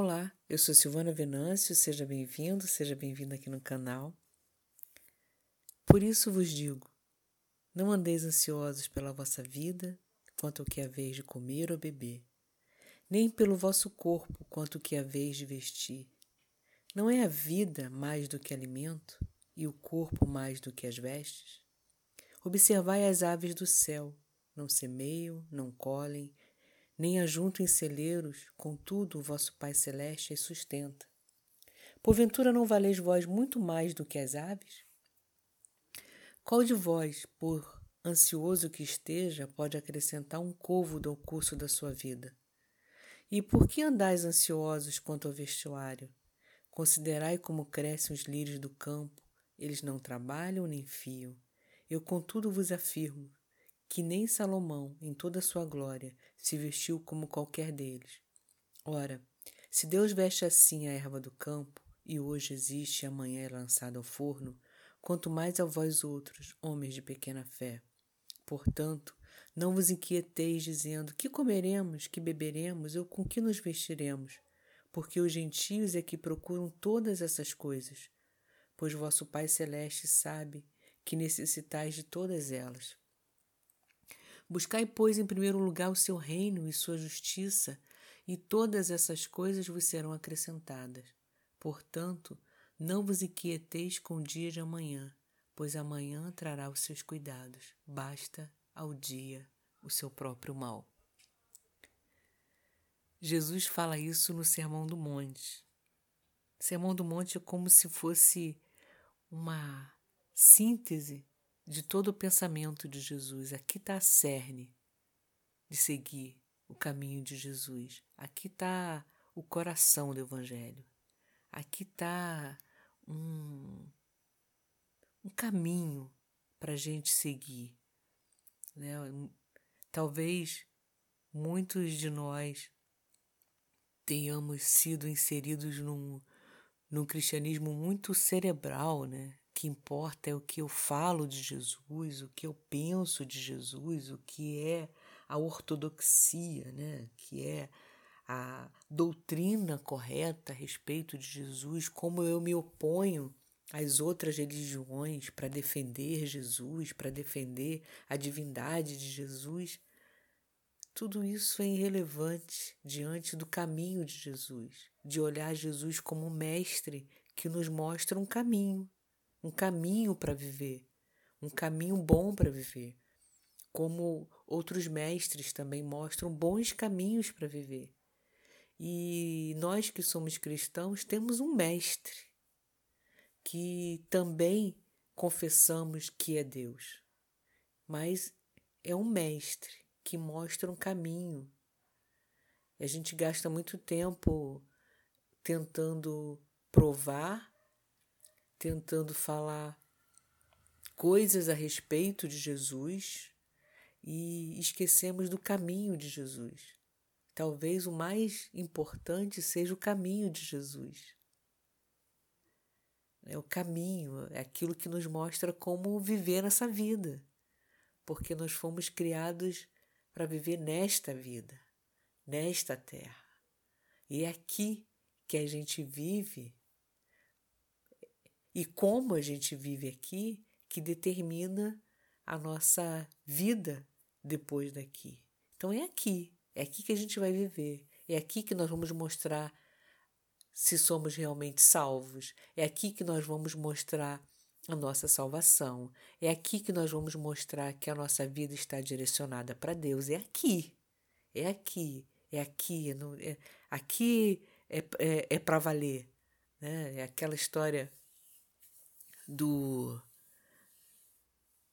Olá, eu sou Silvana Venâncio, seja bem-vindo, seja bem-vinda aqui no canal. Por isso vos digo: não andeis ansiosos pela vossa vida, quanto ao que vez de comer ou beber, nem pelo vosso corpo, quanto ao que vez de vestir. Não é a vida mais do que alimento, e o corpo mais do que as vestes? Observai as aves do céu, não semeiam, não colhem, nem ajuntam em celeiros, contudo o vosso Pai Celeste as sustenta. Porventura não valeis vós muito mais do que as aves? Qual de vós, por ansioso que esteja, pode acrescentar um côvado ao curso da sua vida? E por que andais ansiosos quanto ao vestuário? Considerai como crescem os lírios do campo, eles não trabalham nem fiam. Eu, contudo, vos afirmo que nem Salomão, em toda a sua glória, se vestiu como qualquer deles. Ora, se Deus veste assim a erva do campo, e hoje existe e amanhã é lançada ao forno, quanto mais a vós outros, homens de pequena fé. Portanto, não vos inquieteis dizendo: que comeremos, que beberemos ou com que nos vestiremos? Porque os gentios é que procuram todas essas coisas, pois vosso Pai Celeste sabe que necessitais de todas elas. Buscai, pois, em primeiro lugar o seu reino e sua justiça, e todas essas coisas vos serão acrescentadas. Portanto, não vos inquieteis com o dia de amanhã, pois amanhã trará os seus cuidados. Basta ao dia o seu próprio mal. Jesus fala isso no Sermão do Monte. Sermão do Monte é como se fosse uma síntese de todo o pensamento de Jesus. Aqui está a cerne de seguir o caminho de Jesus. Aqui está o coração do Evangelho. Aqui está um, um caminho para a gente seguir. Né? Talvez muitos de nós tenhamos sido inseridos num, num cristianismo muito cerebral, né? Que importa é o que eu falo de Jesus, o que eu penso de Jesus, o que é a ortodoxia, né? que é a doutrina correta a respeito de Jesus, como eu me oponho às outras religiões para defender Jesus, para defender a divindade de Jesus. Tudo isso é irrelevante diante do caminho de Jesus, de olhar Jesus como mestre que nos mostra um caminho, um caminho para viver, um caminho bom para viver. Como outros mestres também mostram bons caminhos para viver. E nós que somos cristãos temos um mestre que também confessamos que é Deus, mas é um mestre que mostra um caminho. A gente gasta muito tempo tentando provar tentando falar coisas a respeito de Jesus e esquecemos do caminho de Jesus. Talvez o mais importante seja o caminho de Jesus. É o caminho, é aquilo que nos mostra como viver essa vida, porque nós fomos criados para viver nesta vida, nesta terra. E é aqui que a gente vive e como a gente vive aqui que determina a nossa vida depois daqui. Então é aqui, é aqui que a gente vai viver, é aqui que nós vamos mostrar se somos realmente salvos, é aqui que nós vamos mostrar a nossa salvação, é aqui que nós vamos mostrar que a nossa vida está direcionada para Deus, é aqui, é aqui, é aqui, é, é, aqui é, é, é para valer. Né? É aquela história do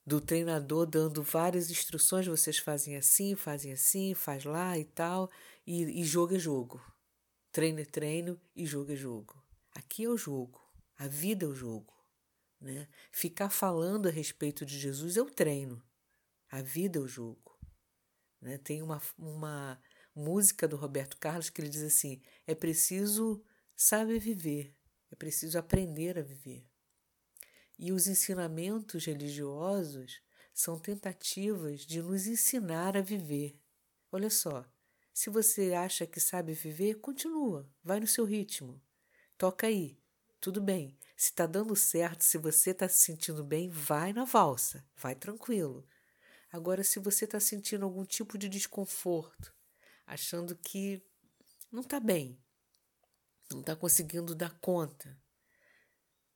do treinador dando várias instruções, vocês fazem assim, fazem assim, faz lá e tal, e, e jogo é jogo. Treino é treino e jogo é jogo. Aqui é o jogo, a vida é o jogo. Né? Ficar falando a respeito de Jesus é o treino, a vida é o jogo. Né? Tem uma, uma música do Roberto Carlos que ele diz assim: é preciso saber viver, é preciso aprender a viver. E os ensinamentos religiosos são tentativas de nos ensinar a viver. Olha só, Se você acha que sabe viver, continua, vai no seu ritmo. Toca aí, tudo bem. Se está dando certo, se você está se sentindo bem, vai na valsa, vai tranquilo. Agora, se você está sentindo algum tipo de desconforto, achando que não está bem, não está conseguindo dar conta,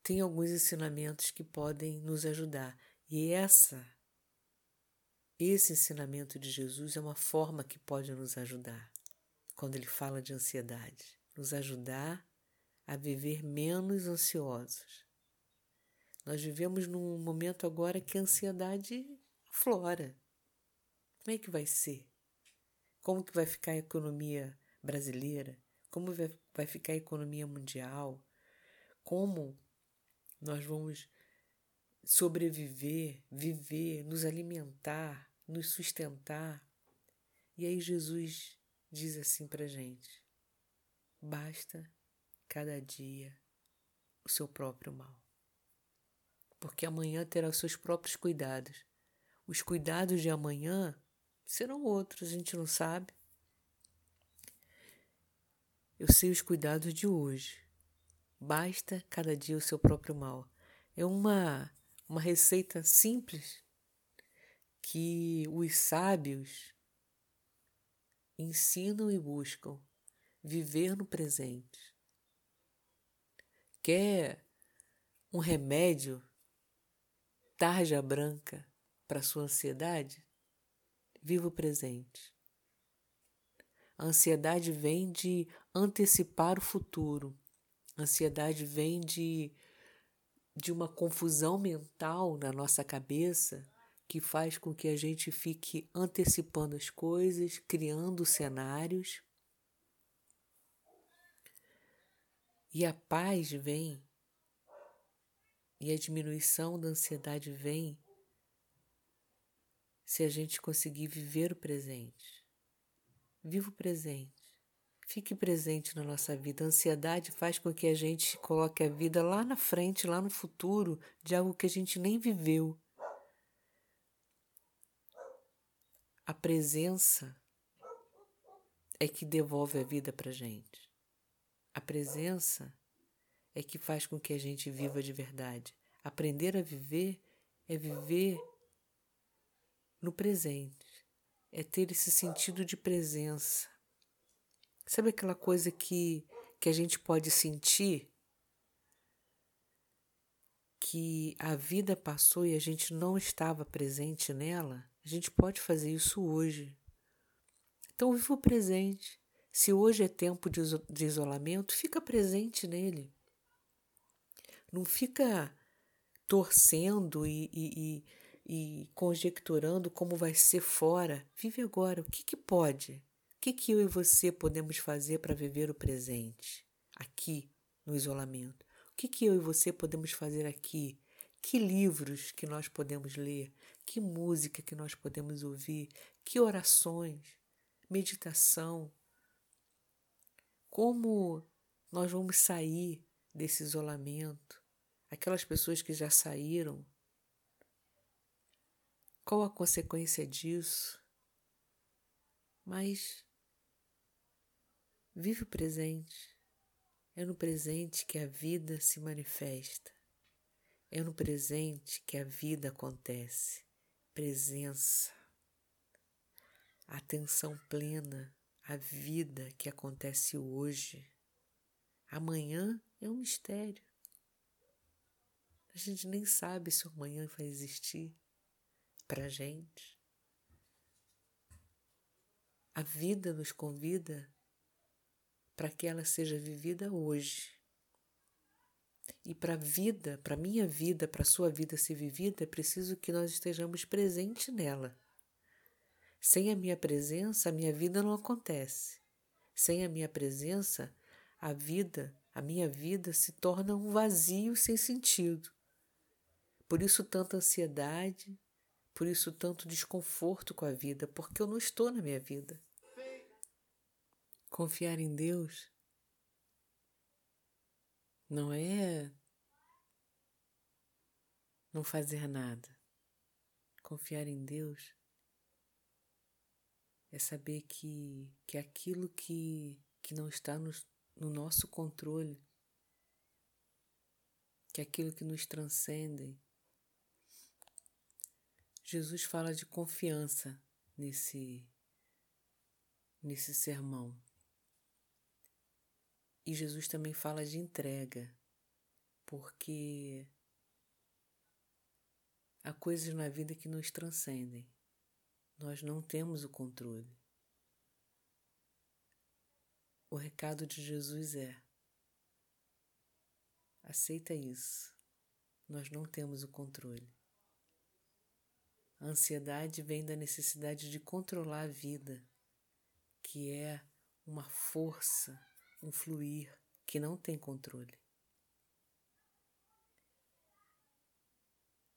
tem alguns ensinamentos que podem nos ajudar. E essa, esse ensinamento de Jesus é uma forma que pode nos ajudar. Quando ele fala de ansiedade, nos ajudar a viver menos ansiosos. Nós vivemos num momento agora que a ansiedade aflora. Como é que vai ser? Como que vai ficar a economia brasileira? Como vai ficar a economia mundial? Como nós vamos sobreviver, viver, nos alimentar, nos sustentar? E aí Jesus diz assim para gente: basta cada dia o seu próprio mal. Porque amanhã terá os seus próprios cuidados. Os cuidados de amanhã serão outros, a gente não sabe. Eu sei os cuidados de hoje. Basta cada dia o seu próprio mal. É uma, uma receita simples que os sábios ensinam e buscam viver no presente quer um remédio tarja branca para sua ansiedade? Viva o presente. A ansiedade vem de antecipar o futuro. Ansiedade vem de, de uma confusão mental na nossa cabeça que faz com que a gente fique antecipando as coisas, criando cenários E a paz vem, e a diminuição da ansiedade vem se a gente conseguir viver o presente. Viva o presente. Fique presente na nossa vida. A ansiedade faz com que a gente coloque a vida lá na frente, lá no futuro, de algo que a gente nem viveu. A presença é que devolve a vida para gente. A presença é que faz com que a gente viva de verdade. Aprender a viver é viver no presente, é ter esse sentido de presença. Sabe aquela coisa que, que a gente pode sentir? Que a vida passou e a gente não estava presente nela? A gente pode fazer isso hoje. Então, viva o presente. Se hoje é tempo de, de isolamento, fica presente nele. Não fica torcendo e, e, e, e, conjecturando como vai ser fora. Vive agora. O que, que pode? O que, que eu e você podemos fazer para viver o presente, aqui no isolamento? O que, que eu e você podemos fazer aqui? Que livros que nós podemos ler? Que música que nós podemos ouvir? Que orações? Meditação? Como nós vamos sair desse isolamento? Aquelas pessoas que já saíram, qual a consequência disso? Mas vive o presente. É no presente que a vida se manifesta. É no presente que a vida acontece. Presença, atenção plena a vida que acontece hoje. Amanhã é um mistério. A gente nem sabe se o amanhã vai existir para gente. A vida nos convida para que ela seja vivida hoje. E para a vida, para a minha vida, para a sua vida ser vivida, é preciso que nós estejamos presentes nela. Sem a minha presença, a minha vida não acontece. Sem a minha presença, a vida, a minha vida se torna um vazio sem sentido. Por isso tanta ansiedade, por isso tanto desconforto com a vida, porque eu não estou na minha vida. Confiar em Deus não é não fazer nada. Confiar em Deus é saber que, que aquilo que, que não está no, no nosso controle, que aquilo que nos transcende. Jesus fala de confiança nesse nesse sermão. E Jesus também fala de entrega, porque há coisas na vida que nos transcendem. Nós não temos o controle. O recado de Jesus é: aceita isso. Nós não temos o controle. A ansiedade vem da necessidade de controlar a vida, que é uma força, um fluir que não tem controle.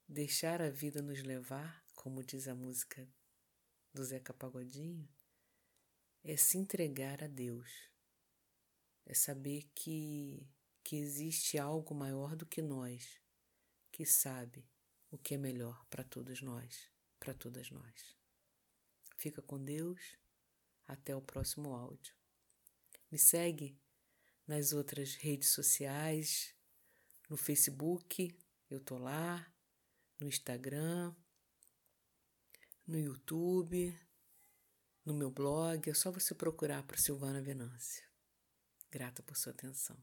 Deixar a vida nos levar, como diz a música do Zeca Pagodinho é se entregar a Deus, é saber que, que existe algo maior do que nós, que sabe o que é melhor para todos nós, para todas nós. Fica com Deus, até o próximo áudio. Me segue nas outras redes sociais, no Facebook, eu tô lá, no Instagram, no YouTube, no meu blog. É só você procurar por Silvana Venância. Grata por sua atenção.